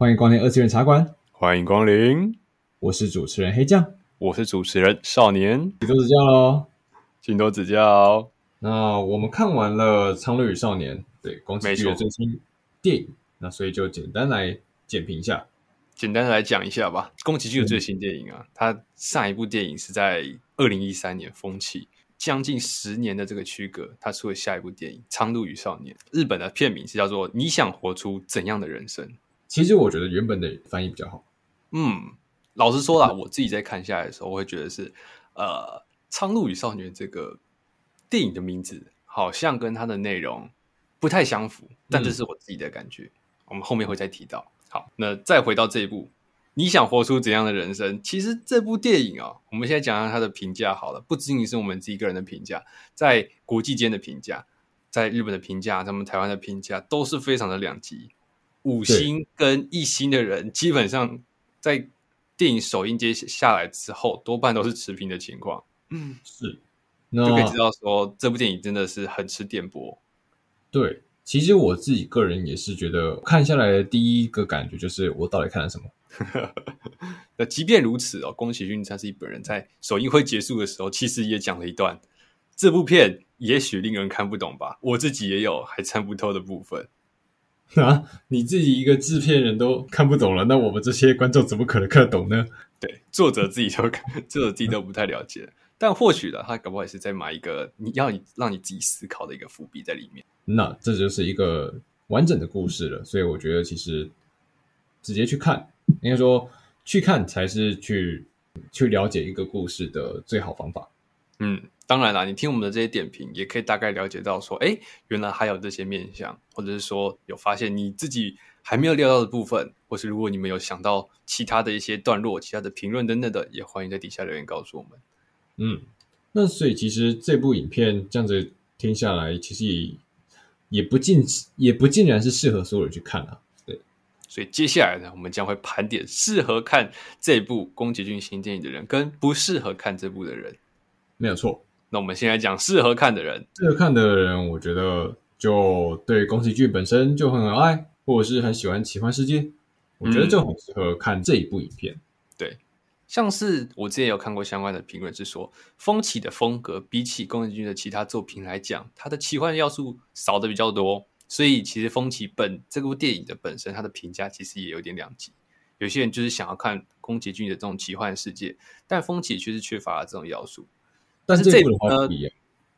欢迎光临二次元茶馆，欢迎光临，我是主持人黑酱，我是主持人少年，请多指教喽，请多指教。那我们看完了《苍鹭与少年》，对宫崎骏的最新电影，那所以就简单来简评一下，简单的来讲一下吧。宫崎骏的最新电影啊，他上一部电影是在二零一三年《风起》。将近十年的这个区隔，他出了下一部电影《苍鹭与少年》，日本的片名是叫做《你想活出怎样的人生》。其实我觉得原本的翻译比较好。嗯，老实说啦，我自己在看下来的时候，我会觉得是呃，《苍鹭与少年》这个电影的名字好像跟它的内容不太相符，但这是我自己的感觉。我们后面会再提到。好，那再回到这一部。你想活出怎样的人生？其实这部电影啊、我们现在讲讲它的评价好了，不仅仅是我们自己个人的评价，在国际间的评价，在日本的评价，咱们台湾的评价都是非常的两极，五星跟一星的人，基本上在电影首映接下来之后，多半都是持平的情况。嗯，是，就可以知道说这部电影真的是很吃电波。对，其实我自己个人也是觉得看下来的第一个感觉就是，我到底看了什么？那即便如此哦，宫崎骏他自己本人在首映会结束的时候，其实也讲了一段，这部片也许令人看不懂吧，我自己也有还参不透的部分 啊。你自己一个制片人都看不懂了，那我们这些观众怎么可能看得懂呢？对，作者自己都作者自己都不太了解，但或许呢，他搞不好也是在埋一个你要你让你自己思考的一个伏笔在里面。那这就是一个完整的故事了，所以我觉得其实直接去看。应该说，去看才是去去了解一个故事的最好方法。嗯，当然啦，你听我们的这些点评，也可以大概了解到说，哎，原来还有这些面向，或者是说有发现你自己还没有料到的部分，或是如果你们有想到其他的一些段落、其他的评论等等的，也欢迎在底下留言告诉我们。嗯，那所以其实这部影片这样子听下来，其实也也不尽也不尽然是适合所有人去看啊。所以接下来呢，我们将会盘点适合看这部宫崎骏新电影的人，跟不适合看这部的人。没有错。那我们先来讲适合看的人。适合看的人，我觉得就对宫崎骏本身就很爱，或者是很喜欢奇幻世界，我觉得就很适合看这一部影片。嗯、对，像是我之前有看过相关的评论，是说风起的风格比起宫崎骏的其他作品来讲，它的奇幻要素少的比较多。所以，其实风起本这部电影的本身，它的评价其实也有点两极。有些人就是想要看宫崎骏的这种奇幻世界，但风起却是缺乏了这种要素。但是这部呢，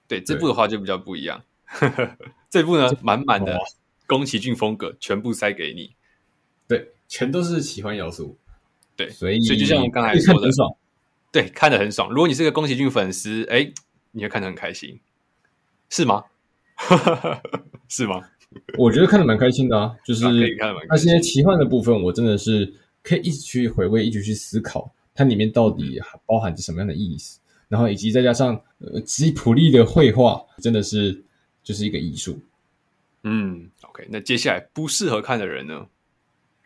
对这部的话就比较不一样。这部呢，满满的宫崎骏风格全部塞给你，对，全都是奇幻要素。对，所以所以就像我们刚才说的，对，看得很爽。如果你是个宫崎骏粉丝，哎，你会看得很开心，是吗？是吗？我觉得看得蛮开心的啊，就是那些奇幻的部分，我真的是可以一直去回味，一直去思考它里面到底包含着什么样的意思，然后以及再加上呃吉普力的绘画，真的是就是一个艺术。嗯，OK，那接下来不适合看的人呢？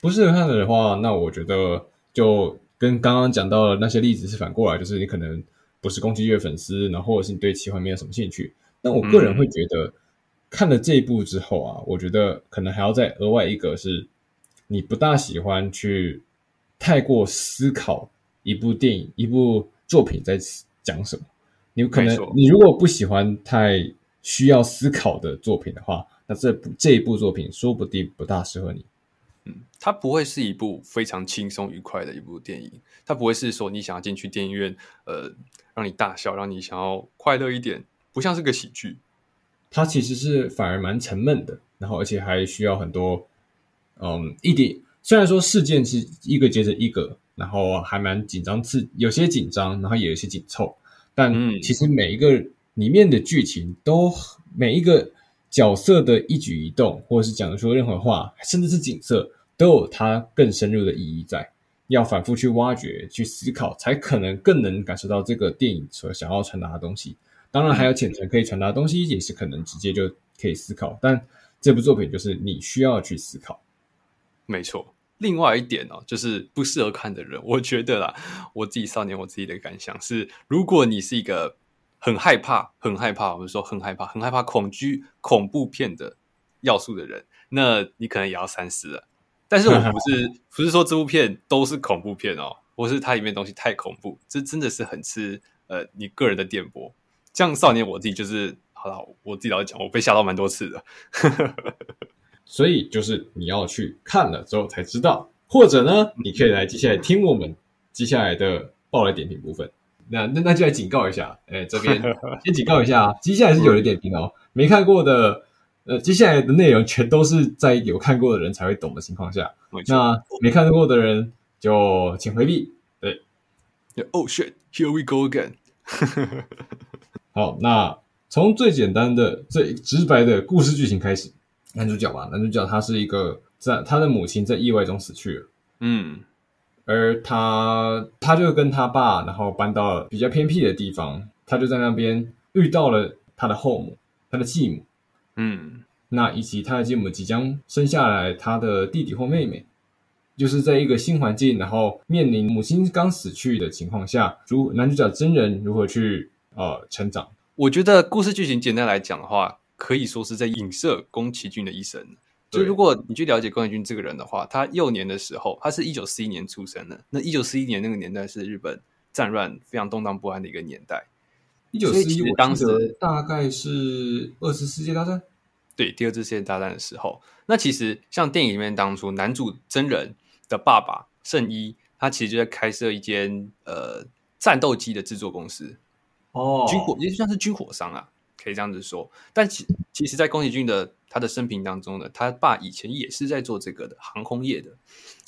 不适合看的人话，那我觉得就跟刚刚讲到的那些例子是反过来，就是你可能不是宫崎骏的粉丝，然后或者是你对奇幻没有什么兴趣。那我个人会觉得。嗯看了这一部之后啊，我觉得可能还要再额外一个是，你不大喜欢去太过思考一部电影、一部作品在讲什么。你可能你如果不喜欢太需要思考的作品的话，那这部这一部作品说不定不大适合你。嗯，它不会是一部非常轻松愉快的一部电影，它不会是说你想要进去电影院，呃，让你大笑，让你想要快乐一点，不像是个喜剧。它其实是反而蛮沉闷的，然后而且还需要很多，嗯，一点虽然说事件是一个接着一个，然后还蛮紧张，刺有些紧张，然后也有些紧凑，但其实每一个里面的剧情都每一个角色的一举一动，或者是讲的说任何话，甚至是景色，都有它更深入的意义在，要反复去挖掘、去思考，才可能更能感受到这个电影所想要传达的东西。当然还有浅层可以传达的东西，也是可能直接就可以思考。但这部作品就是你需要去思考。没错，另外一点哦，就是不适合看的人，我觉得啦，我自己少年我自己的感想是，如果你是一个很害怕、很害怕，我们说很害怕、很害怕恐惧、恐怖片的要素的人，那你可能也要三思了。但是我不是 不是说这部片都是恐怖片哦，或是它里面东西太恐怖，这真的是很吃呃你个人的电波。像少年我自己就是，好了，我自己老实讲，我被吓到蛮多次的。所以就是你要去看了之后才知道，或者呢，你可以来接下来听我们接下来的爆雷点评部分。那那那就来警告一下，哎，这边 先警告一下，接下来是有雷点评哦，没看过的，呃，接下来的内容全都是在有看过的人才会懂的情况下，那没看过的人就请回避。对，Oh shit，here we go again。好，那从最简单的、最直白的故事剧情开始。男主角吧，男主角他是一个在他的母亲在意外中死去了，嗯，而他他就跟他爸，然后搬到了比较偏僻的地方，他就在那边遇到了他的后母，他的继母，嗯，那以及他的继母即将生下来他的弟弟或妹妹，就是在一个新环境，然后面临母亲刚死去的情况下，如男主角真人如何去呃成长？我觉得故事剧情简单来讲的话。可以说是在影射宫崎骏的一生。就如果你去了解宫崎骏这个人的话，他幼年的时候，他是一九四一年出生的。那一九四一年那个年代是日本战乱非常动荡不安的一个年代。一九四一，我当时大概是二次世界大战。对，第二次世界大战的时候，那其实像电影里面当初男主真人的爸爸圣一，他其实就在开设一间呃战斗机的制作公司。哦，军火也算是军火商啊。可以这样子说，但其其实，在宫崎骏的他的生平当中呢，他爸以前也是在做这个的航空业的，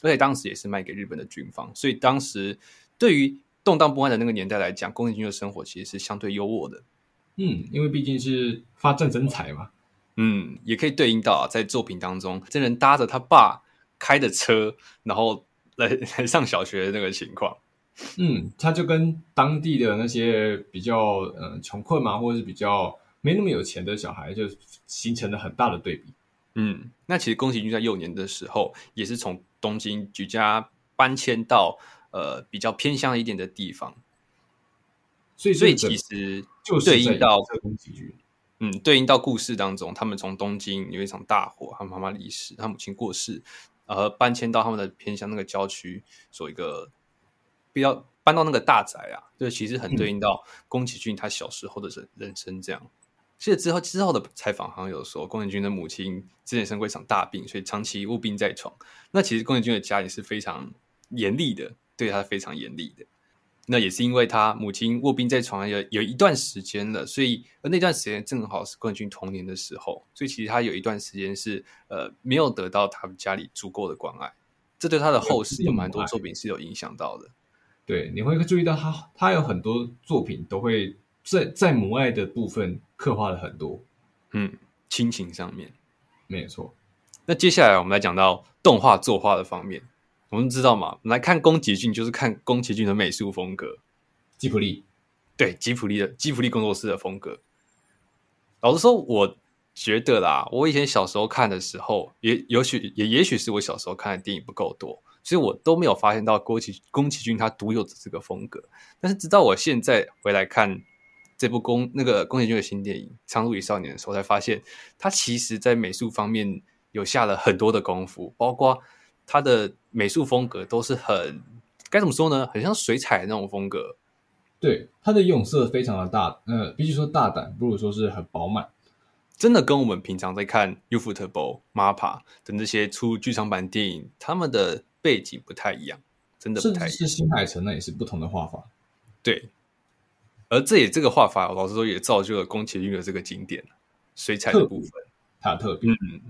而且当时也是卖给日本的军方，所以当时对于动荡不安的那个年代来讲，宫崎骏的生活其实是相对优渥的。嗯，因为毕竟是发战争财嘛。嗯，也可以对应到啊，在作品当中，真人搭着他爸开的车，然后来 来上小学的那个情况。嗯，他就跟当地的那些比较嗯穷困嘛，或者是比较。没那么有钱的小孩，就形成了很大的对比。嗯，那其实宫崎骏在幼年的时候，也是从东京举家搬迁到呃比较偏乡一点的地方，所以所以其实就对应到宫崎骏，嗯，对应到故事当中，他们从东京有一场大火，他妈妈离世，他母亲过世，呃，搬迁到他们的偏乡那个郊区，做一个比较搬到那个大宅啊，就其实很对应到宫崎骏他小时候的人人生这样。其实之后之后的采访好像有说，宫崎骏的母亲之前生过一场大病，所以长期卧病在床。那其实宫崎骏的家里是非常严厉的，对他非常严厉的。那也是因为他母亲卧病在床有有一段时间了，所以而那段时间正好是宫崎骏童年的时候，所以其实他有一段时间是呃没有得到他们家里足够的关爱，这对他的后世有蛮多作品是有影响到的。对，你会注意到他他有很多作品都会。在在母爱的部分刻画了很多，嗯，亲情上面没有错。那接下来我们来讲到动画作画的方面，我们知道嘛？我们来看宫崎骏，就是看宫崎骏的美术风格，吉普力，对，吉普力的吉普力工作室的风格。老实说，我觉得啦，我以前小时候看的时候，也也许也也许是我小时候看的电影不够多。所以我都没有发现到宫崎宫崎骏他独有的这个风格，但是直到我现在回来看。这部宫那个宫崎骏的新电影《苍鹭与少年》的时候，才发现他其实在美术方面有下了很多的功夫，包括他的美术风格都是很该怎么说呢？很像水彩的那种风格。对，他的用色非常的大，呃，比起说大胆，不如说是很饱满，真的跟我们平常在看 ufotable、MAPPA 等这些出剧场版电影，他们的背景不太一样，真的不太一样。甚至是新海诚那也是不同的画法，对。而这也这个画法，老实说也造就了宫崎骏的这个经典水彩的部分，它的特别。嗯，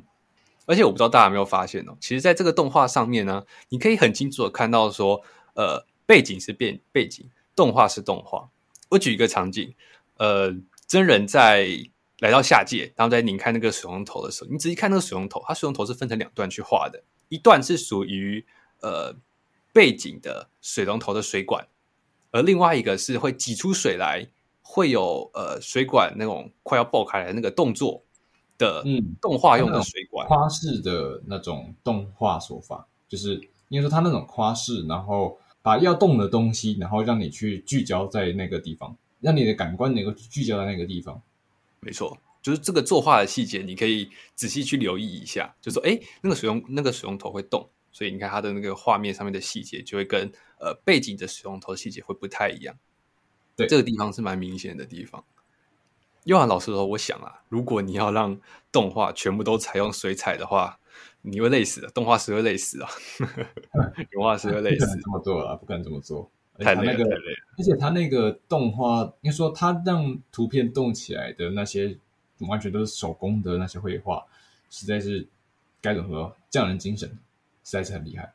而且我不知道大家有没有发现哦，其实在这个动画上面呢，你可以很清楚的看到说，呃，背景是变背景，动画是动画。我举一个场景，呃，真人在来到下界，然后在拧开那个水龙头的时候，你仔细看那个水龙头，它水龙头是分成两段去画的，一段是属于呃背景的水龙头的水管。而另外一个是会挤出水来，会有呃水管那种快要爆开来的那个动作的，嗯，动画用的水管，夸式的那种动画手法，就是应该说它那种花式，然后把要动的东西，然后让你去聚焦在那个地方，让你的感官能够聚焦在那个地方。没错，就是这个作画的细节，你可以仔细去留意一下，就说哎，那个水龙那个水龙头会动，所以你看它的那个画面上面的细节就会跟呃背景的水龙头细节会不太一样。对，这个地方是蛮明显的地方。又涵老师说，我想啊，如果你要让动画全部都采用水彩的话，你会累死的，动画师会累死啊，动画师会累死。这么做啊，不敢这么做，太累了，那个、太累了。而且他那个动画，应该说他让图片动起来的那些，完全都是手工的那些绘画，实在是该怎么说，匠人精神，实在是很厉害。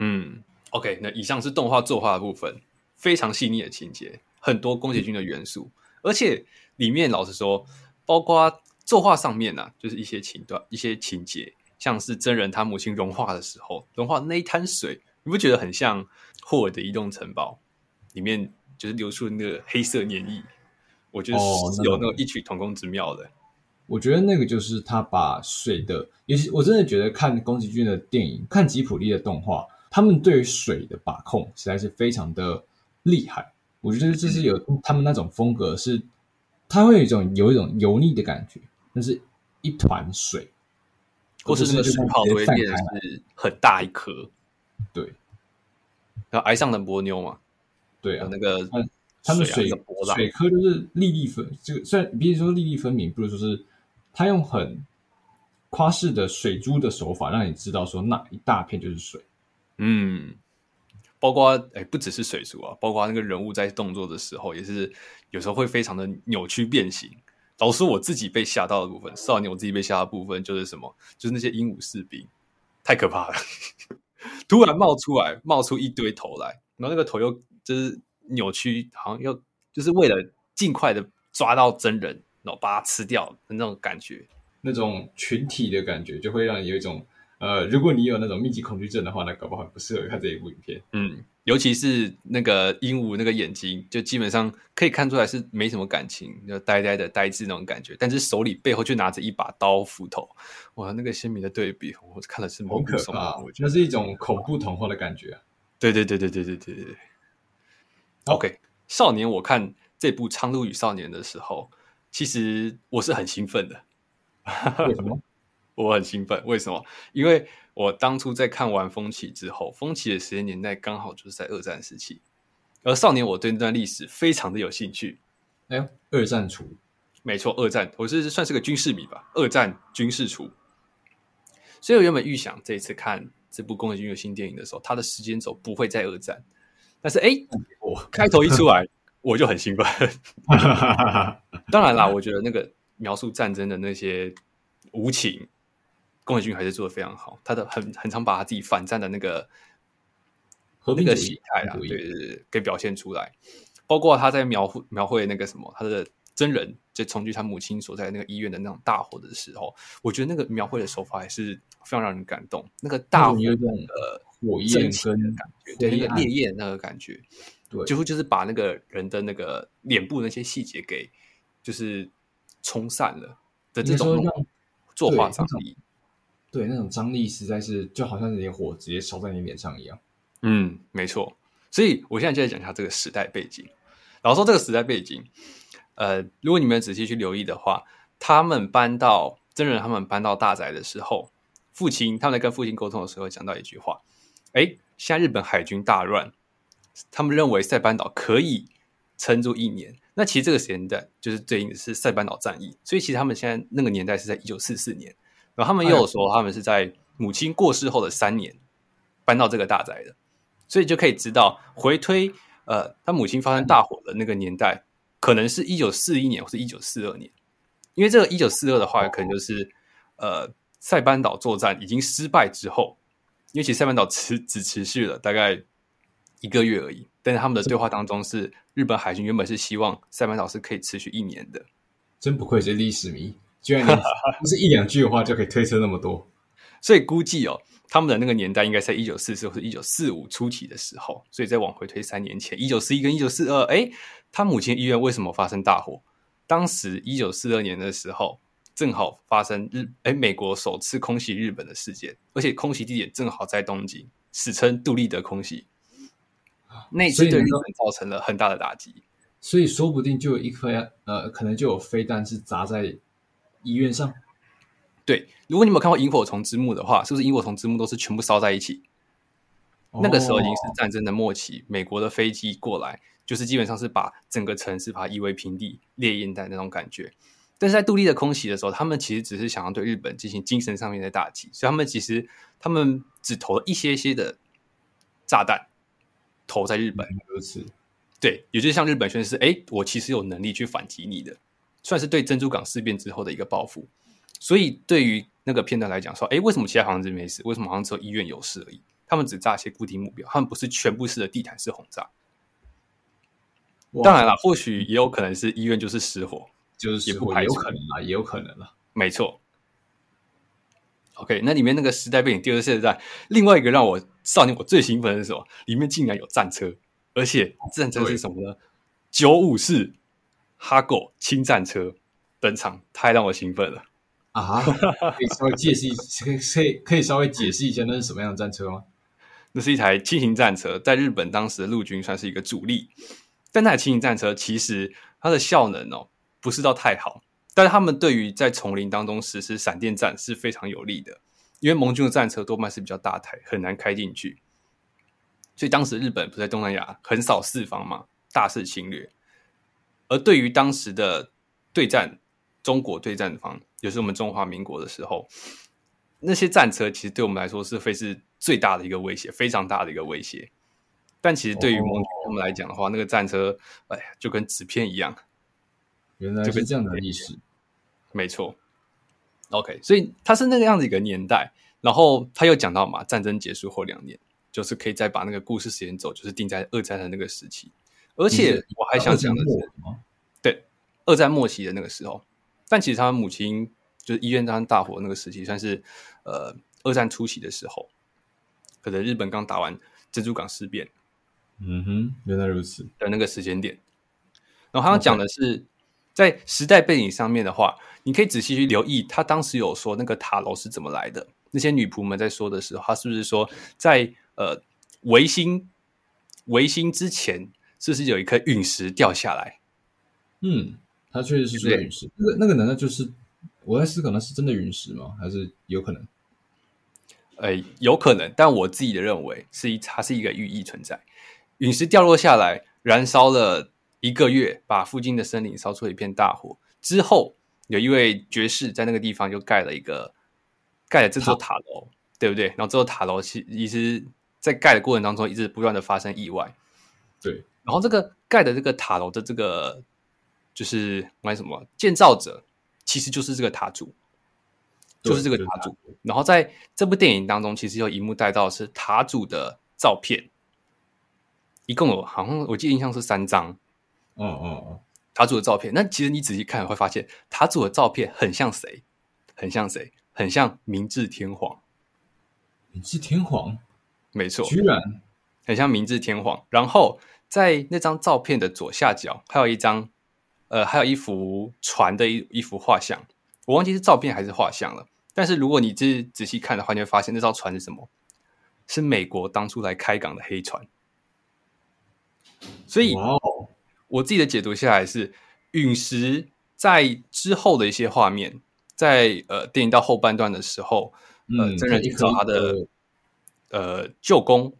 嗯，OK，那以上是动画作画的部分，非常细腻的情节。很多宫崎骏的元素，而且里面老实说，包括作画上面呢、啊，就是一些情段、一些情节，像是真人他母亲融化的时候，融化那一滩水，你不觉得很像霍尔的移动城堡里面就是流出那个黑色粘液？我觉得是有那种异曲同工之妙的。我觉得那个就是他把水的，尤其我真的觉得看宫崎骏的电影，看吉普力的动画，他们对于水的把控实在是非常的厉害。我觉得这是有他们那种风格是，是它会有一种有一种油腻的感觉，那是一团水，或是那个水泡都会变成是很大一颗。对，然后爱上的波妞嘛，对啊，那个他们水水颗就是粒粒分，这个虽然比如说粒粒分明，不如说是他用很夸饰的水珠的手法，让你知道说那一大片就是水。嗯。包括哎，不只是水珠啊，包括那个人物在动作的时候，也是有时候会非常的扭曲变形。老实说，我自己被吓到的部分，少年我自己被吓到的部分就是什么？就是那些鹦鹉士兵，太可怕了！突然冒出来，冒出一堆头来，然后那个头又就是扭曲，好像又就是为了尽快的抓到真人，然后把它吃掉的那种感觉，那种群体的感觉，就会让你有一种。呃，如果你有那种密集恐惧症的话，那搞不好很不适合看这一部影片。嗯，尤其是那个鹦鹉那个眼睛，就基本上可以看出来是没什么感情，就呆呆的呆滞那种感觉。但是手里背后却拿着一把刀斧头，哇，那个鲜明的对比，我看了是毛骨悚然。那是一种恐怖童话的感觉啊！对对对对对对对对。OK，少年，我看这部《苍鹭与少年》的时候，其实我是很兴奋的。为什么？我很兴奋，为什么？因为我当初在看完《风起》之后，《风起》的时间年代刚好就是在二战时期，而少年我对那段历史非常的有兴趣。哎呦，二战厨，没错，二战，我是算是个军事迷吧。二战军事厨，所以我原本预想这一次看这部宫崎骏的新电影的时候，它的时间轴不会在二战，但是哎，我开头一出来我就很兴奋。当然啦，我觉得那个描述战争的那些无情。宫崎骏还是做的非常好，他的很很常把他自己反战的那个和平的喜态啊，对对对，给表现出来。包括他在描绘描绘那个什么，他的真人就冲击他母亲所在那个医院的那种大火的时候，我觉得那个描绘的手法还是非常让人感动。那个大火的火焰跟感觉，对那个烈焰那个感觉，对，几乎就是把那个人的那个脸部那些细节给就是冲散了的这种作画张力。对，那种张力实在是就好像那些火直接烧在你脸上一样。嗯，没错。所以我现在就在讲一下这个时代背景。然后说这个时代背景，呃，如果你们仔细去留意的话，他们搬到真人，他们搬到大宅的时候，父亲他们在跟父亲沟通的时候，讲到一句话：哎，现在日本海军大乱，他们认为塞班岛可以撑住一年。那其实这个时间段就是对应的是塞班岛战役，所以其实他们现在那个年代是在一九四四年。然后他们又有说，他们是在母亲过世后的三年搬到这个大宅的，所以就可以知道回推，呃，他母亲发生大火的那个年代，可能是一九四一年或是一九四二年，因为这个一九四二的话，可能就是呃塞班岛作战已经失败之后，因为其实塞班岛持只持续了大概一个月而已，但是他们的对话当中是日本海军原本是希望塞班岛是可以持续一年的，真不愧是历史迷。居然不 是一两句的话就可以推测那么多，所以估计哦，他们的那个年代应该在一九四四或者一九四五初期的时候，所以再往回推三年前，一九四一跟一九四二，哎，他母亲医院为什么发生大火？当时一九四二年的时候，正好发生日哎美国首次空袭日本的事件，而且空袭地点正好在东京，史称杜立德空袭，那次对日本造成了很大的打击，所以说不定就有一颗呃，可能就有飞弹是砸在。医院上，对，如果你没有看过《萤火虫之墓》的话，是不是萤火虫之墓都是全部烧在一起？那个时候已经是战争的末期，美国的飞机过来，就是基本上是把整个城市把它夷为平地，烈焰弹那种感觉。但是在杜立的空袭的时候，他们其实只是想要对日本进行精神上面的打击，所以他们其实他们只投了一些些的炸弹投在日本。如此，对，也就是向日本宣示，哎，我其实有能力去反击你的，算是对珍珠港事变之后的一个报复。所以对于那个片段来讲，说，哎，为什么其他房子没事？为什么好像只有医院有事而已？他们只炸一些固定目标，他们不是全部式的地毯式轰炸。当然了，或许也有可能是医院就是失火，就是也不排除，有可能啊，也有可能了。没错。OK，那里面那个时代背景第二次世界大战，另外一个让我少年我最兴奋的是什么？里面竟然有战车，而且战车是什么呢？九五式哈狗轻战车登场，太让我兴奋了啊！可以稍微解释一，可以可以可以稍微解释一下那是什么样的战车吗？那是一台轻型战车，在日本当时的陆军算是一个主力。但那台轻型战车其实它的效能哦不是到太好，但是他们对于在丛林当中实施闪电战是非常有利的，因为盟军的战车多半是比较大台，很难开进去。所以当时日本不在东南亚横扫四方嘛，大肆侵略。而对于当时的对战中国对战方，也是我们中华民国的时候，那些战车其实对我们来说是非是最大的一个威胁，非常大的一个威胁。但其实对于盟军他们来讲的话，那个战车，哎呀，就跟纸片一样。原来是这样的历史，没错。OK，所以它是那个样子一个年代。然后他又讲到嘛，战争结束后两年，就是可以再把那个故事时间轴，就是定在二战的那个时期。而且我还想讲的是，对，二战末期的那个时候。但其实他母亲就是医院当大火那个时期，算是呃二战初期的时候，可能日本刚打完珍珠港事变。嗯哼，原来如此的那个时间点。然后他要讲的是，在时代背景上面的话，你可以仔细去留意，他当时有说那个塔楼是怎么来的。那些女仆们在说的时候，他是不是说在呃维新维新之前，是不是有一颗陨石掉下来？嗯，他确实是说陨石。那个那个难道就是我在思考，那是真的陨石吗？还是有可能？哎，有可能。但我自己的认为是一，它是一个寓意存在。陨石掉落下来，燃烧了一个月，把附近的森林烧出一片大火。之后，有一位爵士在那个地方就盖了一个，盖了这座塔楼，对不对？然后这座塔楼其其实，在盖的过程当中，一直不断的发生意外。对，然后这个盖的这个塔楼的这个，就是为什么建造者，其实就是这个塔主，就是这个塔主。然后在这部电影当中，其实有一幕带到是塔主的照片。一共有好像我记得印象是三张，哦哦哦，塔主的照片。那其实你仔细看会发现，塔主的照片很像谁？很像谁？很像明治天皇。明治天皇，没错，居然很像明治天皇。然后在那张照片的左下角，还有一张，呃，还有一幅船的一一幅画像。我忘记是照片还是画像了。但是如果你仔仔细看的话，你会发现那艘船是什么？是美国当初来开港的黑船。所以，我自己的解读下来是，陨石在之后的一些画面，在呃电影到后半段的时候，呃，真人去找他的呃舅公，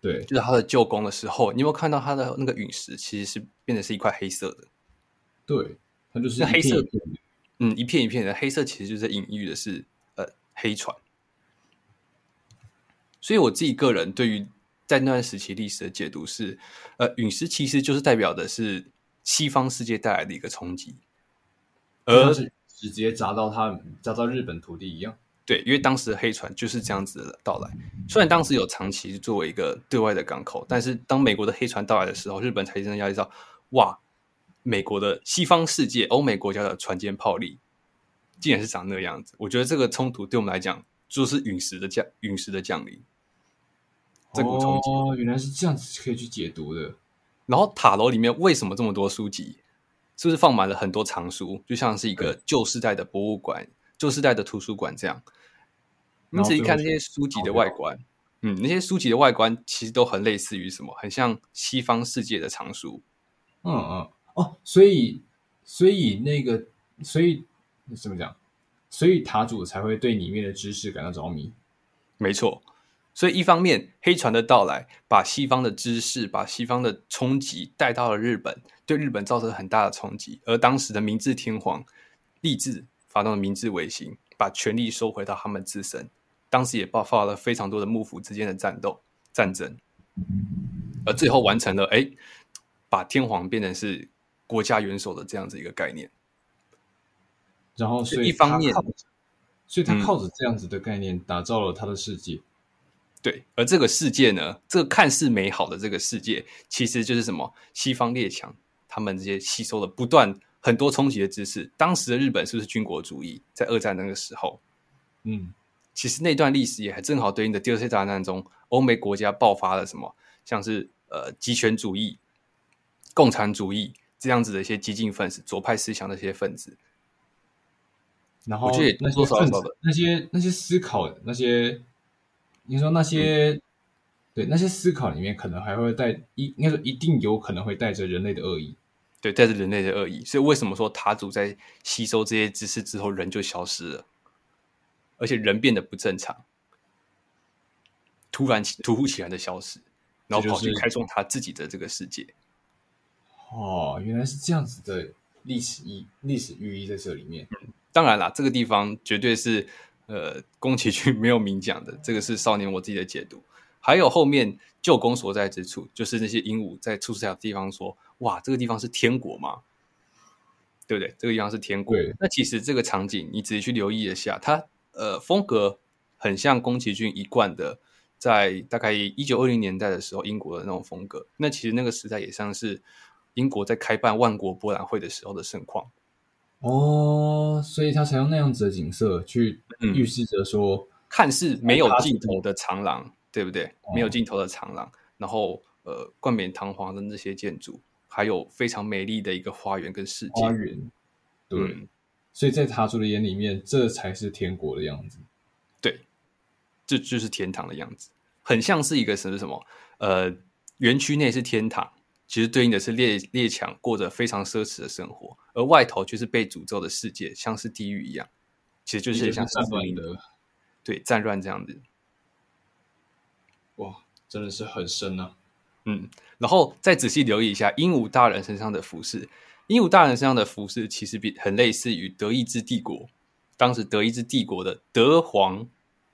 对，就是他的舅公的时候，你有没有看到他的那个陨石其实是变得是一块黑色的？对，它就是那黑色，嗯，一片一片的黑色，其实就是隐喻的是呃黑船。所以我自己个人对于。在那段时期历史的解读是，呃，陨石其实就是代表的是西方世界带来的一个冲击，而是直接砸到他砸到日本土地一样。对，因为当时的黑船就是这样子的到来。虽然当时有长崎作为一个对外的港口，但是当美国的黑船到来的时候，日本才真正意识到，哇，美国的西方世界、欧美国家的船坚炮利，竟然是长那个样子。我觉得这个冲突对我们来讲，就是陨石的降，陨石的降临。这股冲击哦，原来是这样子可以去解读的。然后塔楼里面为什么这么多书籍？是不是放满了很多藏书，就像是一个旧时代的博物馆、旧时代的图书馆这样？你仔细看那些书籍的外观，嗯，那些书籍的外观其实都很类似于什么？很像西方世界的藏书。嗯嗯哦，所以所以那个所以怎么讲？所以塔主才会对里面的知识感到着迷。没错，所以一方面黑船的到来，把西方的知识、把西方的冲击带到了日本，对日本造成很大的冲击。而当时的明治天皇立志发动了明治维新，把权力收回到他们自身。当时也爆发了非常多的幕府之间的战斗战争，而最后完成了哎，把天皇变成是国家元首的这样子一个概念。然后，所以一方面，所以他靠着这样子的概念打造了他的世界。嗯、对，而这个世界呢，这个看似美好的这个世界，其实就是什么？西方列强他们这些吸收了不断很多冲击的知识。当时的日本是不是军国主义？在二战那个时候，嗯。其实那段历史也还正好对应的第二次大战中，欧美国家爆发了什么，像是呃极权主义、共产主义这样子的一些激进分子、左派思想的一些分子。然后，那些分子、那些那些思考、那些你说那些、嗯、对那些思考里面，可能还会带一，应该说一定有可能会带着人类的恶意，对，带着人类的恶意。所以为什么说塔主在吸收这些知识之后，人就消失了？而且人变得不正常，突然突如其来的消失，然后跑去开创他自己的这个世界。哦，原来是这样子的历史意历史寓意在这里面。嗯，当然啦，这个地方绝对是呃宫崎骏没有明讲的，这个是少年我自己的解读。还有后面旧宫所在之处，就是那些鹦鹉在出生的地方说：“哇，这个地方是天国吗？”对不对？这个地方是天国。那其实这个场景，你仔细去留意一下，它。呃，风格很像宫崎骏一贯的，在大概一九二零年代的时候，英国的那种风格。那其实那个时代也像是英国在开办万国博览会的时候的盛况。哦，所以他才用那样子的景色去预示着说，嗯、看似没有尽头的长廊，对不对？哦、没有尽头的长廊，然后呃，冠冕堂皇的那些建筑，还有非常美丽的一个花园跟世界。花园，对。嗯所以在塔主的眼里面，这才是天国的样子。对，这就是天堂的样子，很像是一个什么什么呃，园区内是天堂，其实对应的是列列强过着非常奢侈的生活，而外头却是被诅咒的世界，像是地狱一样。其实就是像战乱的，对，战乱这样子。哇，真的是很深啊。嗯，然后再仔细留意一下鹦鹉大人身上的服饰。鹦鹉大人身上的服饰其实比很类似于德意志帝国，当时德意志帝国的德皇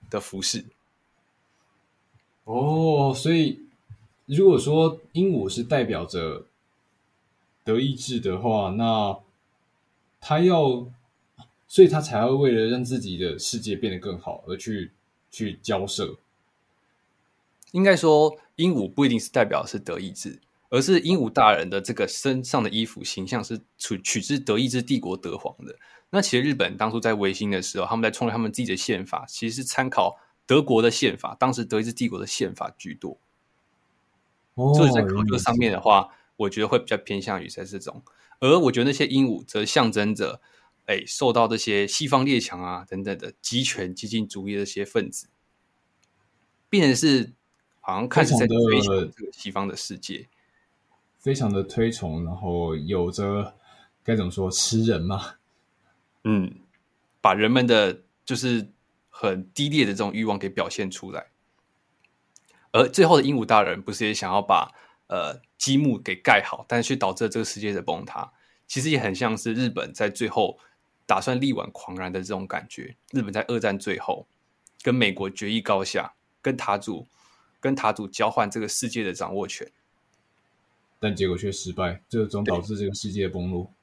的服饰。哦，所以如果说鹦鹉是代表着德意志的话，那他要，所以他才会为了让自己的世界变得更好而去去交涉。应该说，鹦鹉不一定是代表是德意志。而是鹦鹉大人的这个身上的衣服形象是取取自德意志帝国德皇的。那其实日本当初在维新的时候，他们在创立他们自己的宪法，其实是参考德国的宪法，当时德意志帝国的宪法居多。哦，所以在考究上面的话，我觉得会比较偏向于在这种。而我觉得那些鹦鹉则象征着，哎，受到这些西方列强啊等等的集权激进主义的这些分子，变成是好像开始在推崇这个西方的世界。非常的推崇，然后有着该怎么说，吃人嘛？嗯，把人们的就是很低劣的这种欲望给表现出来。而最后的鹦鹉大人不是也想要把呃积木给盖好，但是却导致了这个世界的崩塌。其实也很像是日本在最后打算力挽狂澜的这种感觉。日本在二战最后跟美国决一高下，跟塔主跟塔主交换这个世界的掌握权。但结果却失败，最终导致这个世界崩落。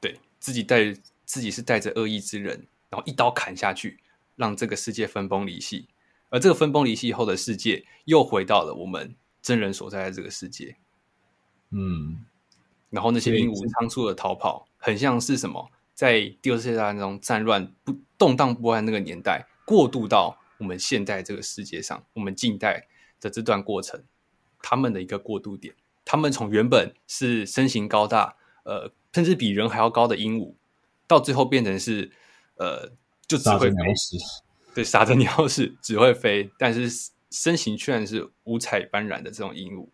对，自己带自己是带着恶意之人，然后一刀砍下去，让这个世界分崩离析。而这个分崩离析以后的世界，又回到了我们真人所在的这个世界。嗯，然后那些鹦鹉仓促的逃跑，很像是什么，在第二次世界大战中战乱不动荡不安那个年代，过渡到我们现代这个世界上，我们近代的这段过程，他们的一个过渡点。他们从原本是身形高大，呃，甚至比人还要高的鹦鹉，到最后变成是，呃，就只会飞，对，傻子鸟是，只会飞，但是身形却然是五彩斑斓的这种鹦鹉，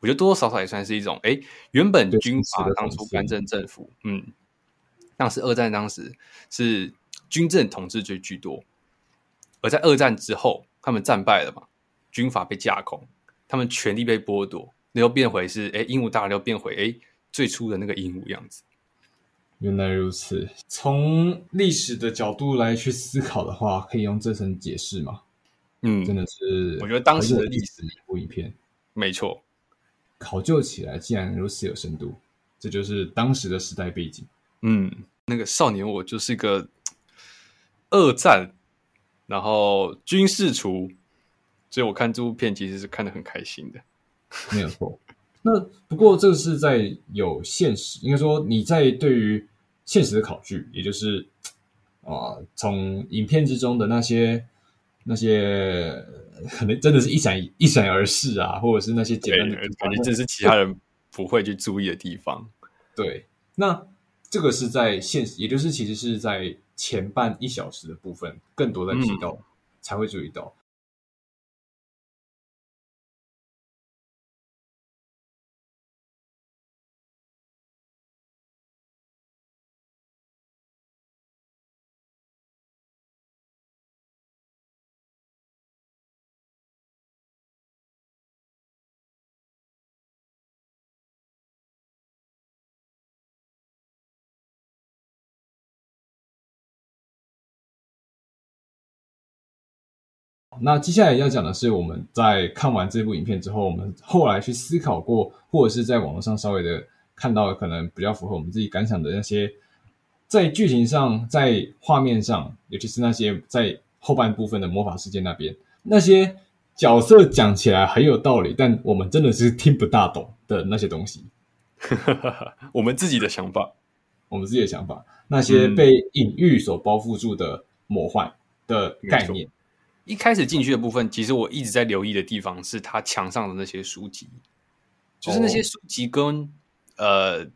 我觉得多多少少也算是一种，哎，原本军阀当初干政政府，嗯，当时二战当时是军政统治最居多。而在二战之后，他们战败了嘛，军阀被架空，他们权力被剥夺，那又变回是哎，鹦鹉大了，变回哎最初的那个鹦鹉样子。原来如此，从历史的角度来去思考的话，可以用这层解释吗？嗯，真的是，我觉得当时的历史一部影片，没错，考究起来竟然如此有深度，这就是当时的时代背景。嗯，那个少年我就是一个 二战，然后军事厨，所以我看这部片其实是看得很开心的，没有错。那不过这个是在有现实，应该说你在对于现实的考据，也就是啊，从影片之中的那些那些可能真的是一闪一闪而逝啊，或者是那些简单的感觉，这是其他人不会去注意的地方。对，那这个是在现实，也就是其实是在前半一小时的部分，更多的提到、嗯、才会注意到。那接下来要讲的是，我们在看完这部影片之后，我们后来去思考过，或者是在网络上稍微的看到，可能比较符合我们自己感想的那些，在剧情上、在画面上，尤其是那些在后半部分的魔法世界那边，那些角色讲起来很有道理，但我们真的是听不大懂的那些东西。我们自己的想法，我们自己的想法，那些被隐喻所包覆住的魔幻的概念。一开始进去的部分，其实我一直在留意的地方是他墙上的那些书籍，就是那些书籍跟、oh. 呃，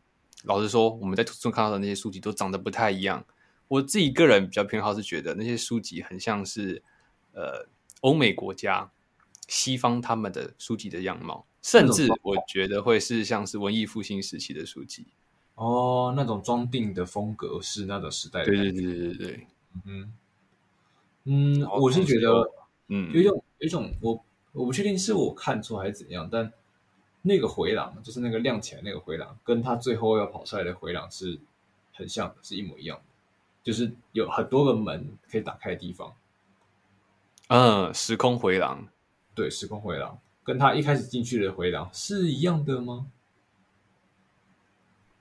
老实说，我们在图书中看到的那些书籍都长得不太一样。我自己个人比较偏好是觉得那些书籍很像是呃欧美国家、西方他们的书籍的样貌，甚至我觉得会是像是文艺复兴时期的书籍哦，oh, 那种装订的风格是那种时代的，对对对对对，嗯。嗯，我是觉得，嗯，有一种，有一种，我我不确定是我看错还是怎样，但那个回廊，就是那个亮起来那个回廊，跟他最后要跑出来的回廊是很像的，是一模一样的，就是有很多个门可以打开的地方。嗯，时空回廊，对，时空回廊，跟他一开始进去的回廊是一样的吗？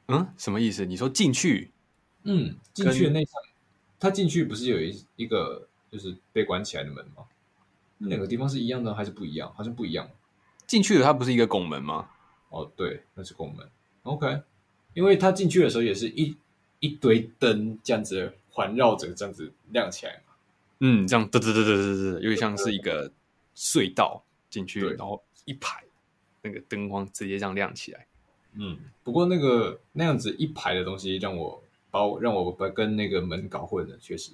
嗯，什么意思？你说进去？嗯，进去的那场，他进去不是有一一个？就是被关起来的门吗？那两个地方是一样的还是不一样？好像不一样。进去了，它不是一个拱门吗？哦，对，那是拱门。OK，因为他进去的时候也是一一堆灯这样子环绕着，这样子亮起来嘛。嗯，这样嘚嘚嘚嘚嘚嘚，有点像是一个隧道进去，然后一排那个灯光直接这样亮起来。嗯，不过那个那样子一排的东西让我把我让我把跟那个门搞混了，确实。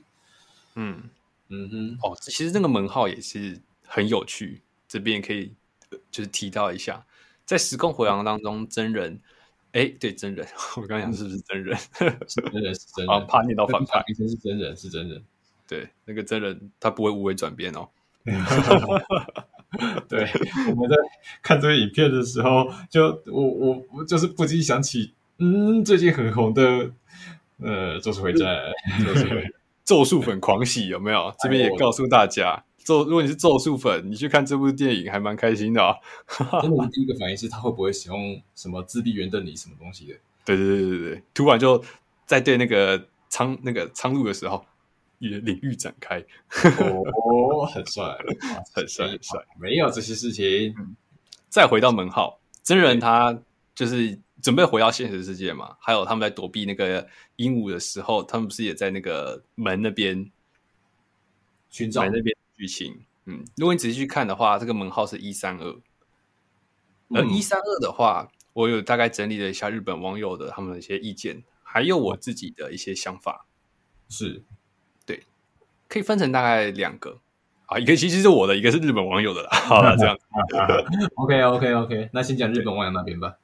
嗯。嗯哼，哦，其实那个门号也是很有趣，这边可以就是提到一下，在时空回廊当中，真人，哎，对，真人，我刚刚讲是不 是真人？是真人是真人，啊，怕念到反派，以前是真人是真人，对，那个真人他不会无为转变哦。对，我们在看这个影片的时候，就我我我就是不禁想起，嗯，最近很红的，呃，咒术回战，咒术回。咒术粉狂喜有没有？这边也告诉大家，咒如果你是咒术粉，你去看这部电影还蛮开心的啊。真的，第一个反应是他会不会使用什么自闭圆瞪你什么东西的？对对对对对，突然就在对那个苍那个苍鹭的时候，领域展开，哦，很帅，很帅很帅。没有这些事情，再回到门号真人，他就是。准备回到现实世界嘛？还有他们在躲避那个鹦鹉的时候，他们不是也在那个门那边寻找门那边剧情？嗯，如果你仔细去看的话，这个门号是一三二，而一三二的话，我有大概整理了一下日本网友的他们的一些意见，还有我自己的一些想法。是，对，可以分成大概两个啊，一个其实是我的，一个是日本网友的啦。好了，这样 OK OK OK，那先讲日本网友那边吧。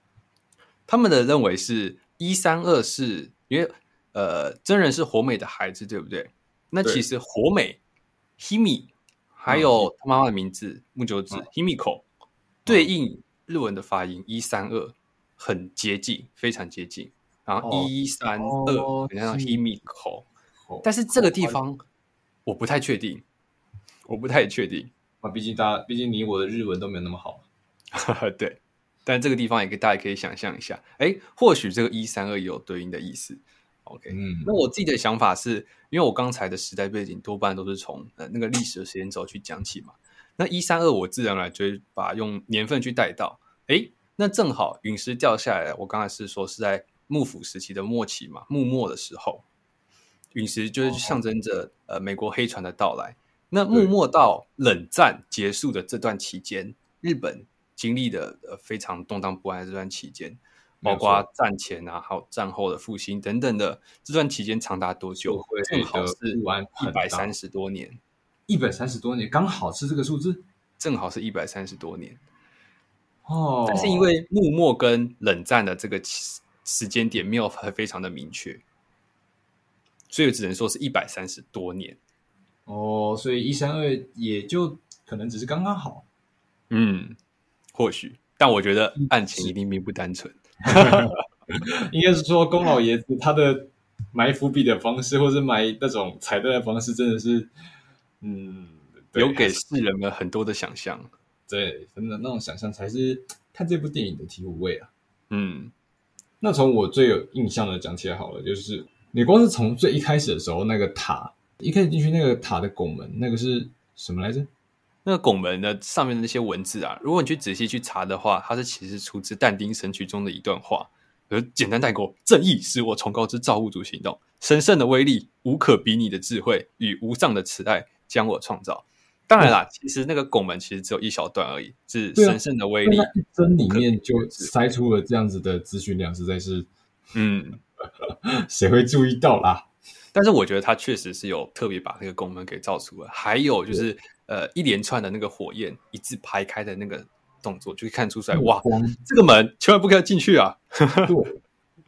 他们的认为是一三二是因为呃真人是火美的孩子，对不对？那其实火美 Himi 还有他妈妈的名字木九子 Himiko 对应日文的发音一三二很接近，非常接近。然后一三二，很像 Himiko，但是这个地方我不太确定，我不太确定。啊。毕竟大家，毕竟你我的日文都没有那么好。对，但这个地方也可以，大家可以想象一下，哎，或许这个一三二也有对应的意思。OK，嗯，那我自己的想法是，因为我刚才的时代背景多半都是从呃那个历史的时间轴去讲起嘛。那一三二，我自然而然就会把用年份去带到，哎，那正好陨石掉下来，我刚才是说是在幕府时期的末期嘛，幕末的时候，陨石就是象征着呃美国黑船的到来。那幕末到冷战结束的这段期间，日本经历的呃非常动荡不安的这段期间。包括战前啊，还有战后的复兴等等的，这段期间长达多久？正好是一百三十多年，一百三十多年，刚好是这个数字，正好是一百三十多年。哦，但是因为幕末跟冷战的这个时间点没有很非常的明确，所以只能说是一百三十多年。哦，所以一三二也就可能只是刚刚好。嗯，或许，但我觉得案情一定并不单纯。应该是说，宫老爷子他的埋伏笔的方式，或是埋那种彩蛋的方式，真的是，嗯，留给世人们很多的想象。对，真的那种想象才是看这部电影的醍醐味啊。嗯，那从我最有印象的讲起来好了，就是你光是从最一开始的时候，那个塔一开始进去那个塔的拱门，那个是什么来着？那个拱门的上面的那些文字啊，如果你去仔细去查的话，它是其实出自但丁《神曲》中的一段话，而简单带过：正义使我崇高之造物主行动，神圣的威力，无可比拟的智慧与无上的慈爱将我创造。当然啦，其实那个拱门其实只有一小段而已，是神圣的威力。啊、一针里面就塞出了这样子的资讯量，实在是，嗯，谁会注意到啦？但是我觉得他确实是有特别把那个拱门给造出来，还有就是。呃，一连串的那个火焰一字排开的那个动作，就可以看出来，哇，这个门千万不可以进去啊！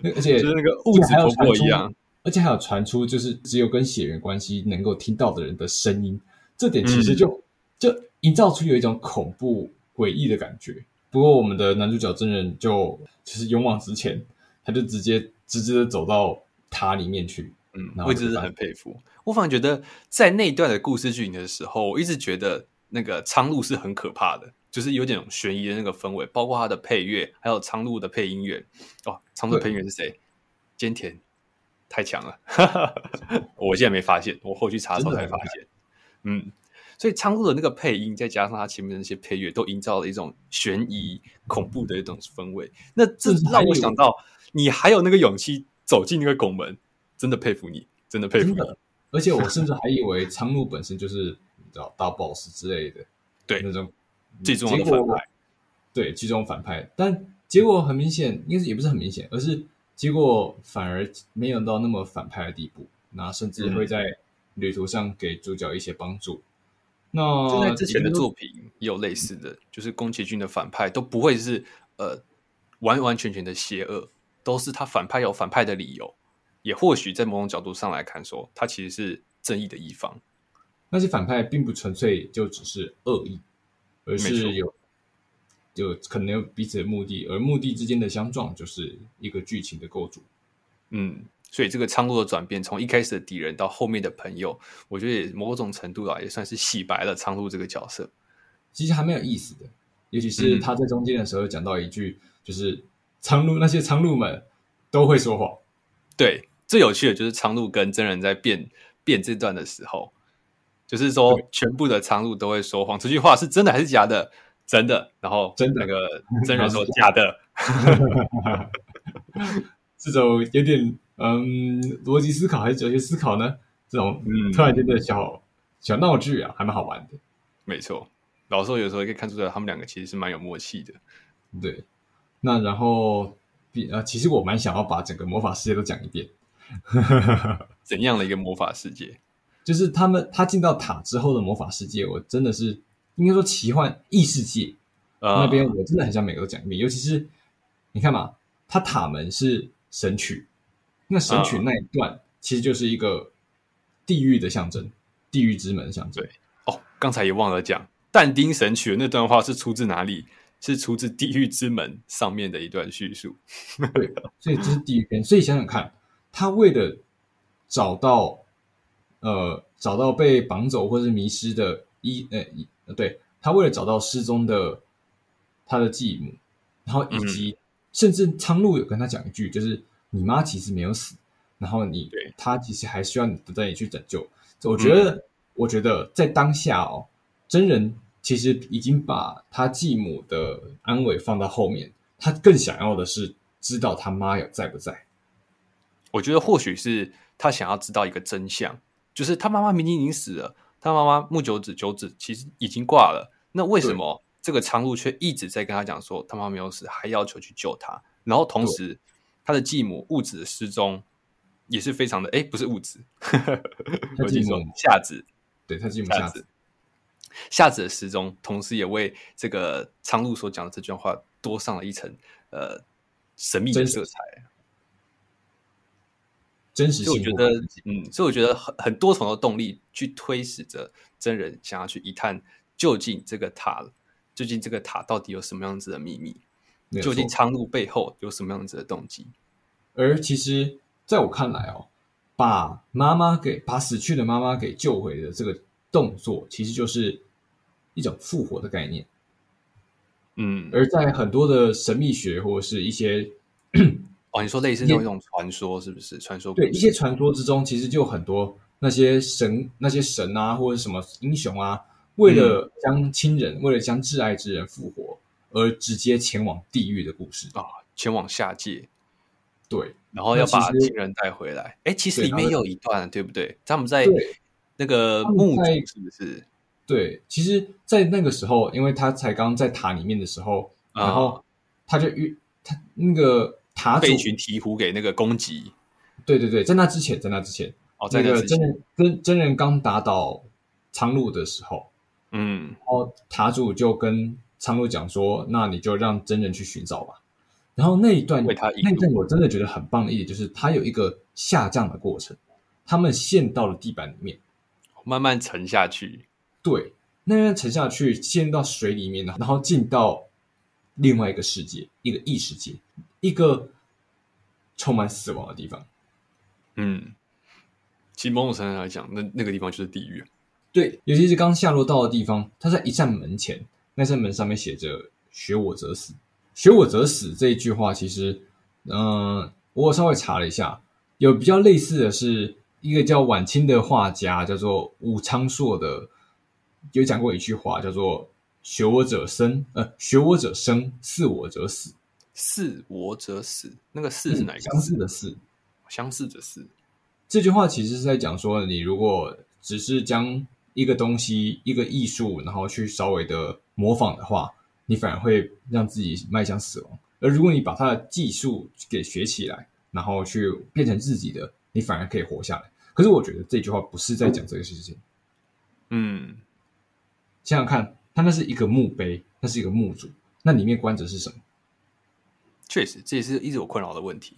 对，而 且就是那个物质婆婆一样，而且还有传出就是只有跟血缘关系能够听到的人的声音，这点其实就、嗯、就营造出有一种恐怖诡异的感觉。不过我们的男主角真人就就是勇往直前，他就直接直直的走到塔里面去。嗯，我一直是很佩服。我反而觉得，在那段的故事剧情的时候，我一直觉得那个苍鹭是很可怕的，就是有点悬疑的那个氛围，包括它的配乐，还有苍鹭的配音员。哦，苍鹭的配音员是谁？坚田，太强了！我现在没发现，我后续查的时候才发现。嗯，所以苍鹭的那个配音，再加上它前面的那些配乐，都营造了一种悬疑、恐怖的一种氛围。那这让我想到，你还有那个勇气走进那个拱门。真的佩服你，真的佩服你。而且我甚至还以为苍鹭本身就是你知道大 boss 之类的，对那种最重要的反派，对最终反派。但结果很明显，应该是也不是很明显，而是结果反而没有到那么反派的地步。那甚至会在旅途上给主角一些帮助。嗯、那就在之前的作品也有类似的，嗯、就是宫崎骏的反派都不会是呃完完全全的邪恶，都是他反派有反派的理由。也或许在某种角度上来看说，说他其实是正义的一方。那些反派并不纯粹就只是恶意，而是有就可能有彼此的目的，而目的之间的相撞就是一个剧情的构筑。嗯，所以这个苍鹭的转变，从一开始的敌人到后面的朋友，我觉得也某种程度啊，也算是洗白了苍鹭这个角色。其实还蛮有意思的，尤其是他在中间的时候讲到一句，嗯、就是苍鹭那些苍鹭们都会说谎。对。最有趣的就是苍鹭跟真人在变变这段的时候，就是说全部的苍鹭都会说谎，这句话是真的还是假的？真的，然后真的那个 真人说假的，这种有点嗯逻辑思考还是哲学思考呢？这种嗯突然间的小小闹剧啊，还蛮好玩的。没错，老实说有时候也可以看出来他们两个其实是蛮有默契的。对，那然后比呃，其实我蛮想要把整个魔法世界都讲一遍。怎样的一个魔法世界？就是他们他进到塔之后的魔法世界，我真的是应该说奇幻异世界、uh, 那边，我真的很想每个都讲一遍。尤其是你看嘛，他塔门是神曲，那神曲那一段其实就是一个地狱的象征，地狱之门的象征。对哦，刚才也忘了讲，但丁神曲的那段话是出自哪里？是出自地狱之门上面的一段叙述。对，所以这是地狱篇。所以想想看，他为了找到呃找到被绑走或是迷失的一呃对，他为了找到失踪的他的继母，然后以及、嗯、甚至苍鹭有跟他讲一句，就是你妈其实没有死，然后你对他其实还需要你带你去拯救。我觉得、嗯，我觉得在当下哦，真人。其实已经把他继母的安危放到后面，他更想要的是知道他妈有在不在。我觉得或许是他想要知道一个真相，就是他妈妈明明已经死了，他妈妈木九子九子其实已经挂了，那为什么这个苍鹭却一直在跟他讲说他妈没有死，还要求去救他？然后同时他的继母雾子的失踪也是非常的，哎，不是雾子，他继母夏子，对他继母夏子。夏子的失踪，同时也为这个苍鹭所讲的这句话多上了一层呃神秘的色彩。真实性，我觉得，嗯，所以我觉得很很多重的动力去推使着真人想要去一探究竟这个塔，究竟这个塔到底有什么样子的秘密？究竟苍鹭背后有什么样子的动机？而其实，在我看来哦，把妈妈给把死去的妈妈给救回的这个动作，其实就是。一种复活的概念，嗯，而在很多的神秘学或者是一些，哦，你说类似那种传说是不是？传说对一些传说之中，其实就很多那些神、那些神啊，或者什么英雄啊，为了将亲人、嗯、为了将挚爱之人复活，而直接前往地狱的故事啊，前往下界，对，然后要把亲人带回来。哎，其实里面有一段，对，对不对？他们在那个墓中，是不是？对，其实，在那个时候，因为他才刚在塔里面的时候，嗯、然后他就遇他那个塔主被一群鹈鹕给那个攻击。对对对，在那之前，在那之前，哦，在那个真人真真人刚打倒苍鹭的时候，嗯，然后塔主就跟苍鹭讲说：“那你就让真人去寻找吧。”然后那一段，他那一段我真的觉得很棒的一点就是，他有一个下降的过程，他们陷到了地板里面，慢慢沉下去。对，那边沉下去，陷到水里面，然后进到另外一个世界，一个异世界，一个充满死亡的地方。嗯，其实某种程度来讲，那那个地方就是地狱。对，尤其是刚下落到的地方，它在一扇门前，那扇门上面写着“学我者死”。学我者死这一句话，其实，嗯、呃，我稍微查了一下，有比较类似的是一个叫晚清的画家，叫做武昌硕的。有讲过一句话，叫做“学我者生，呃，学我者生，似我者死，似我者死”。那个“似”是哪一个？相似的“似”，相似的“似”。这句话其实是在讲说，你如果只是将一个东西、一个艺术，然后去稍微的模仿的话，你反而会让自己迈向死亡。而如果你把它的技术给学起来，然后去变成自己的，你反而可以活下来。可是我觉得这句话不是在讲这个事情。嗯。想想看，它那是一个墓碑，那是一个墓主，那里面关着是什么？确实，这也是一直有困扰的问题。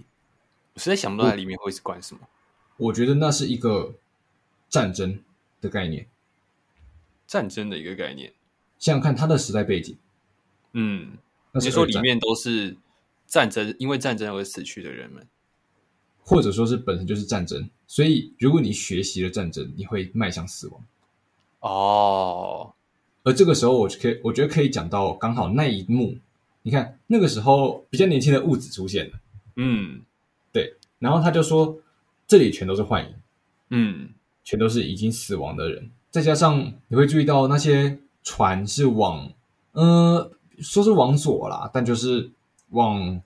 我实在想不到它里面会是关什么。我觉得那是一个战争的概念，战争的一个概念。想想看，它的时代背景，嗯，你说里面都是战争，因为战争而死去的人们，或者说是本身就是战争，所以如果你学习了战争，你会迈向死亡。哦，而这个时候，我可以，我觉得可以讲到刚好那一幕。你看，那个时候比较年轻的物质出现了，嗯，对，然后他就说，这里全都是幻影，嗯，全都是已经死亡的人。再加上你会注意到那些船是往，呃，说是往左啦，但就是往。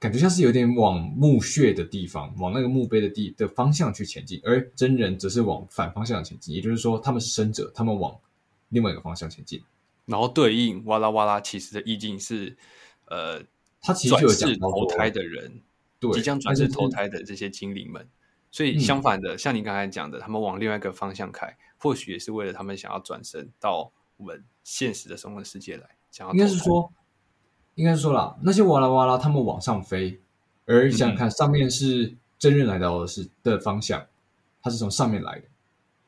感觉像是有点往墓穴的地方，往那个墓碑的地的方向去前进，而真人则是往反方向前进。也就是说，他们是生者，他们往另外一个方向前进。然后对应哇啦哇啦，其实的意境是，呃，他其实转世投胎的人，对，即将转世投胎的这些精灵们。所以相反的，嗯、像你刚才讲的，他们往另外一个方向开，或许也是为了他们想要转身到我们现实的生活世界来。想要应该是说。应该是说啦，那些哇啦哇啦，他们往上飞，而想想看，上面是真人来到的是的方向，他是从上面来的，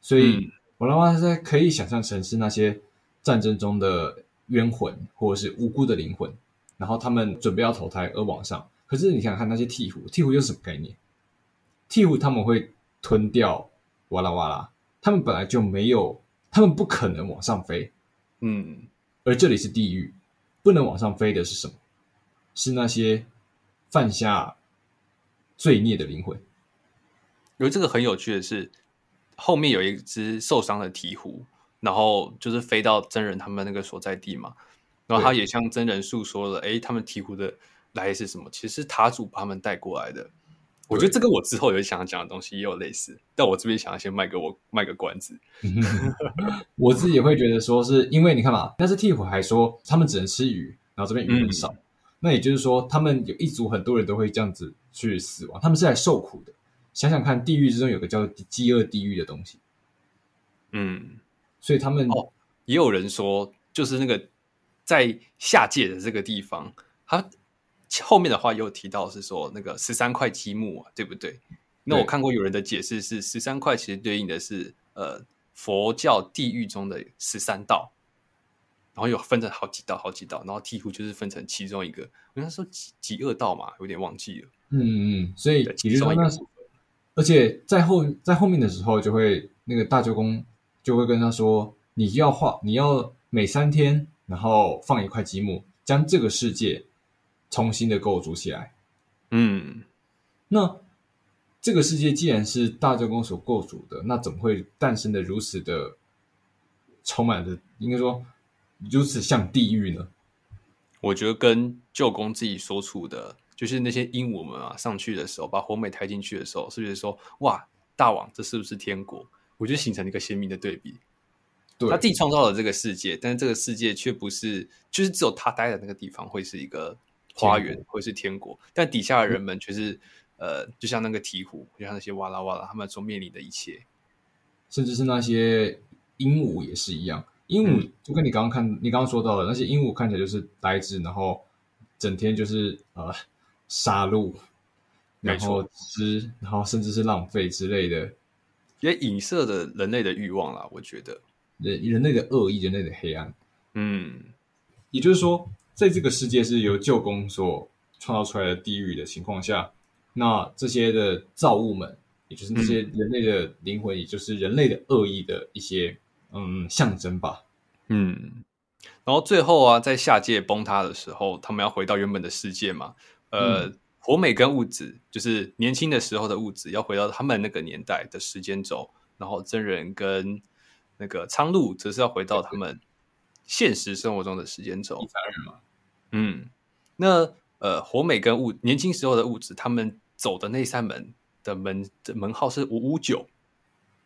所以瓦拉瓦拉可以想象成是那些战争中的冤魂，或者是无辜的灵魂，然后他们准备要投胎而往上。可是你想想看那些鹈鹕，鹈鹕又是什么概念？鹈鹕他们会吞掉哇啦哇啦，他们本来就没有，他们不可能往上飞。嗯，而这里是地狱，不能往上飞的是什么？是那些犯下罪孽的灵魂。有这个很有趣的是，后面有一只受伤的鹈鹕，然后就是飞到真人他们那个所在地嘛，然后他也向真人诉说了，哎，他们鹈鹕的来历是什么？其实是塔主把他们带过来的。我觉得这个我之后有想要讲的东西也有类似，但我这边想要先卖给我卖个关子。我自己也会觉得说，是因为你看嘛，但是鹈鹕还说他们只能吃鱼，然后这边鱼很少，嗯、那也就是说，他们有一族很多人都会这样子去死亡，他们是来受苦的。想想看，地狱之中有个叫饥饿地狱的东西，嗯，所以他们哦，也有人说，就是那个在下界的这个地方，他。后面的话又提到是说那个十三块积木啊，对不对？那我看过有人的解释是十三块其实对应的是呃佛教地狱中的十三道，然后又分成好几道好几道，然后鵜鹕就是分成其中一个。我跟他说极极恶道嘛，有点忘记了。嗯嗯，所以其实那而且在后在后面的时候就会那个大舅公就会跟他说，你要画你要每三天然后放一块积木，将这个世界。重新的构筑起来，嗯，那这个世界既然是大舅公所构筑的，那怎么会诞生的如此的充满着，应该说如此像地狱呢？我觉得跟舅公自己所处的，就是那些鹦鹉们啊，上去的时候，把火美抬进去的时候，是不是说哇，大王，这是不是天国？我觉得形成了一个鲜明的对比。对，他自己创造了这个世界，但是这个世界却不是，就是只有他待的那个地方会是一个。花园会是天国，但底下的人们却是，呃，就像那个鹈鹕，就像那些哇啦哇啦，他们所面临的一切，甚至是那些鹦鹉也是一样。鹦鹉就跟你刚刚看，你刚刚说到的那些鹦鹉看起来就是呆滞，然后整天就是呃杀戮，然后吃，然后甚至是浪费之类的，也影射着人类的欲望啦。我觉得人人类的恶意，人类的黑暗。嗯，也就是说。在这个世界是由旧宫所创造出来的地狱的情况下，那这些的造物们，也就是那些人类的灵魂，嗯、也就是人类的恶意的一些嗯象征吧。嗯，然后最后啊，在下界崩塌的时候，他们要回到原本的世界嘛。呃，嗯、火美跟物质就是年轻的时候的物质，要回到他们那个年代的时间轴，然后真人跟那个苍鹭则是要回到他们现实生活中的时间轴。嗯，那呃，火美跟物年轻时候的物质，他们走的那扇门的门的门号是五五九，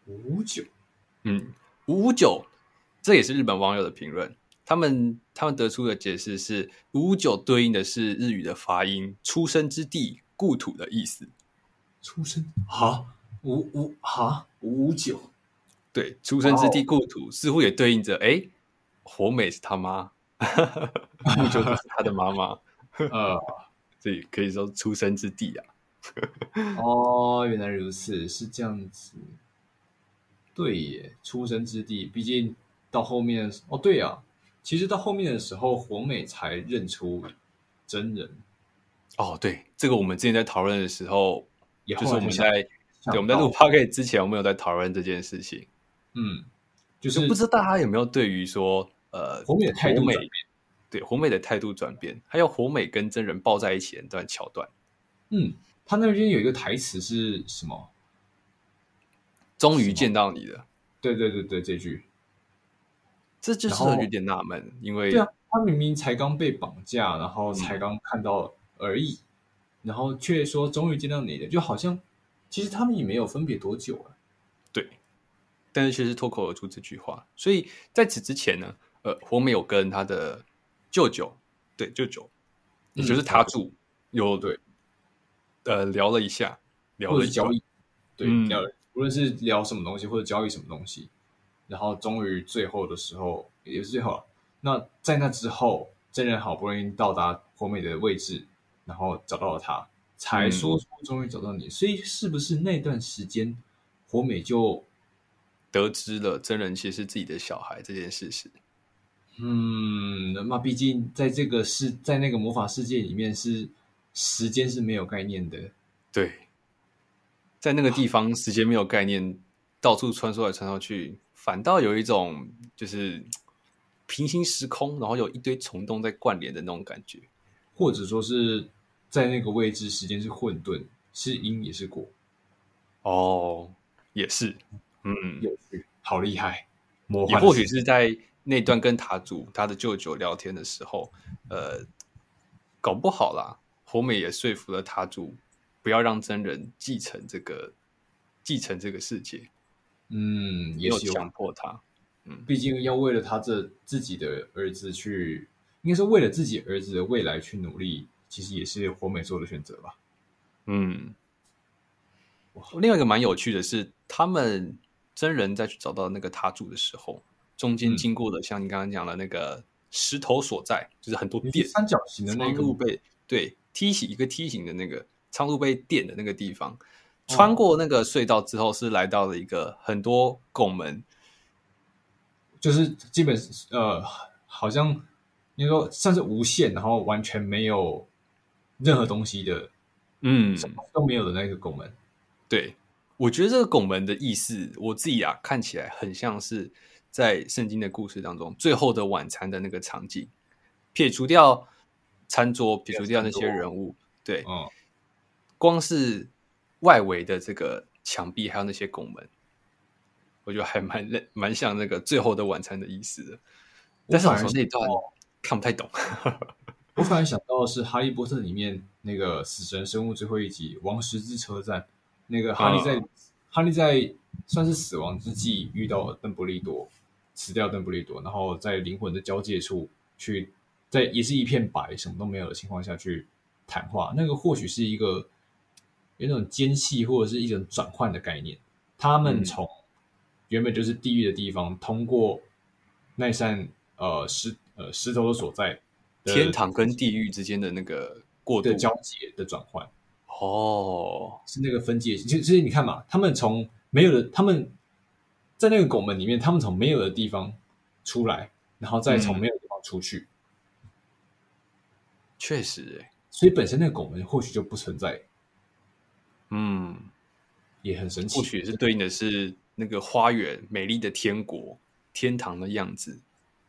五五九，嗯，五五九，这也是日本网友的评论。他们他们得出的解释是，五五九对应的是日语的发音“出生之地，故土”的意思。出生啊，五五啊，五五九，对，出生之地故土，似乎也对应着哎，火美是他妈。不就是他的妈妈，呃，所以可以说出生之地啊。哦，原来如此，是这样子。对耶，出生之地，毕竟到后面哦，对呀，其实到后面的时候，火美才认出真人。哦，对，这个我们之前在讨论的时候，就是我们在对我们在录 podcast 之前，我们有在讨论这件事情。嗯，就是不知道大家有没有对于说。呃，火美的态度转变，对火美的态度转变，还有火美跟真人抱在一起的那段桥段。嗯，他那边有一个台词是什么？终于见到你了。对对对对，这句，这就是有点纳闷，因为对啊，他明明才刚被绑架，然后才刚看到而已，嗯、然后却说终于见到你了，就好像其实他们也没有分别多久啊。对，但是却是脱口而出这句话，所以在此之前呢？呃，火美有跟他的舅舅，对舅舅，也就是他住，嗯、有对，呃，聊了一下，聊了交易，对，聊了，无论是聊什么东西或者交易什么东西，然后终于最后的时候，也是最后，那在那之后，真人好不容易到达火美的位置，然后找到了他，才说出终于找到你，嗯、所以是不是那段时间火美就得知了真人其实是自己的小孩这件事实。嗯，那毕竟在这个世，在那个魔法世界里面，是时间是没有概念的。对，在那个地方，时间没有概念，到处穿梭来穿梭去，反倒有一种就是平行时空，然后有一堆虫洞在关联的那种感觉，或者说是在那个位置，时间是混沌，是因也是果。哦，也是，嗯，有趣，好厉害，魔幻，也或许是在。那段跟塔主他的舅舅聊天的时候，呃，搞不好啦，火美也说服了塔主，不要让真人继承这个继承这个世界。嗯，也有强迫他。嗯，毕竟要为了他这自己的儿子去，应该是为了自己儿子的未来去努力，其实也是火美做的选择吧。嗯，另外一个蛮有趣的是，他们真人在去找到那个他住的时候。中间经过的，像你刚刚讲的那个石头所在，嗯、就是很多电三角形的那个路被对梯形一个梯形的那个仓库被电的那个地方，穿过那个隧道之后，是来到了一个很多拱门，就是基本呃，好像你说算是无限，然后完全没有任何东西的，嗯，什么都没有的那个拱门。对，我觉得这个拱门的意思，我自己啊看起来很像是。在圣经的故事当中，最后的晚餐的那个场景，撇除掉餐桌，撇除掉那些人物，对，嗯，光是外围的这个墙壁，还有那些拱门，我觉得还蛮蛮像那个最后的晚餐的意思的。但是我说那段看不太懂。我反而想到的是《哈利波特》里面那个死神生物最后一集《王十字车站》，那个哈利在、嗯、哈利在算是死亡之际遇到了邓布利多。死掉邓布利多，然后在灵魂的交界处去，在也是一片白，什么都没有的情况下去谈话，那个或许是一个有那种间隙或者是一种转换的概念。他们从原本就是地狱的地方，嗯、通过那扇呃石呃石头的所在，天堂跟地狱之间的那个过渡的交接的转换。哦，是那个分界。其实其实你看嘛，他们从没有的他们。在那个拱门里面，他们从没有的地方出来，然后再从没有的地方出去。嗯、确实，哎，所以本身那个拱门或许就不存在。嗯，也很神奇。或许是对应的是那个花园、美丽的天国、天堂的样子，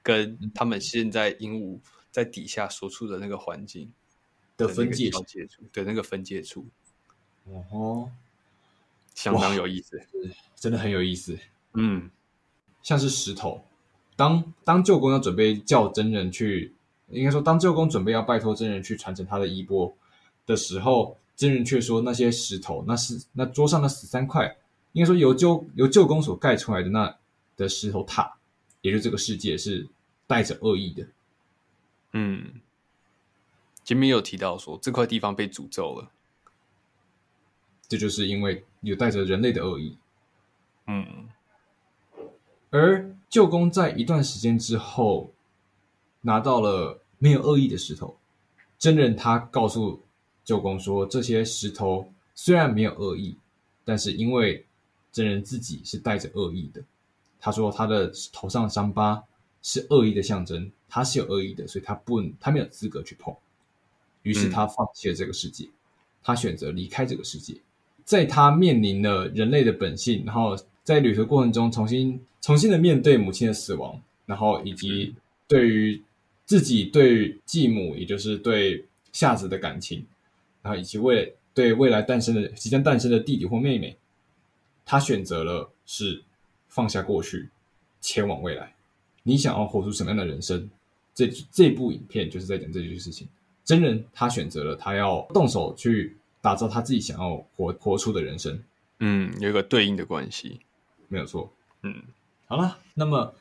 跟他们现在鹦鹉在底下所处的那个环境的分界处的那个分界处。哦吼，相当有意思，真的很有意思。嗯，像是石头。当当舅公要准备叫真人去，应该说当舅公准备要拜托真人去传承他的衣钵的时候，真人却说那些石头，那是那桌上的十三块，应该说由旧由旧宫所盖出来的那的石头塔，也就这个世界是带着恶意的。嗯，前面有提到说这块地方被诅咒了，这就是因为有带着人类的恶意。嗯。而舅公在一段时间之后拿到了没有恶意的石头，真人他告诉舅公说，这些石头虽然没有恶意，但是因为真人自己是带着恶意的，他说他的头上伤疤是恶意的象征，他是有恶意的，所以他不他没有资格去碰。于是他放弃了这个世界，嗯、他选择离开这个世界，在他面临了人类的本性，然后。在旅途过程中，重新重新的面对母亲的死亡，然后以及对于自己对继母，也就是对夏子的感情，然后以及未对未来诞生的即将诞生的弟弟或妹妹，他选择了是放下过去，前往未来。你想要活出什么样的人生？这这部影片就是在讲这件事情。真人他选择了他要动手去打造他自己想要活活出的人生。嗯，有一个对应的关系。没有错，嗯，好了，那么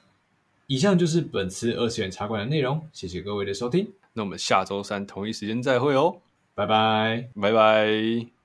以上就是本次二次元茶馆的内容，谢谢各位的收听，那我们下周三同一时间再会哦，拜拜，拜拜。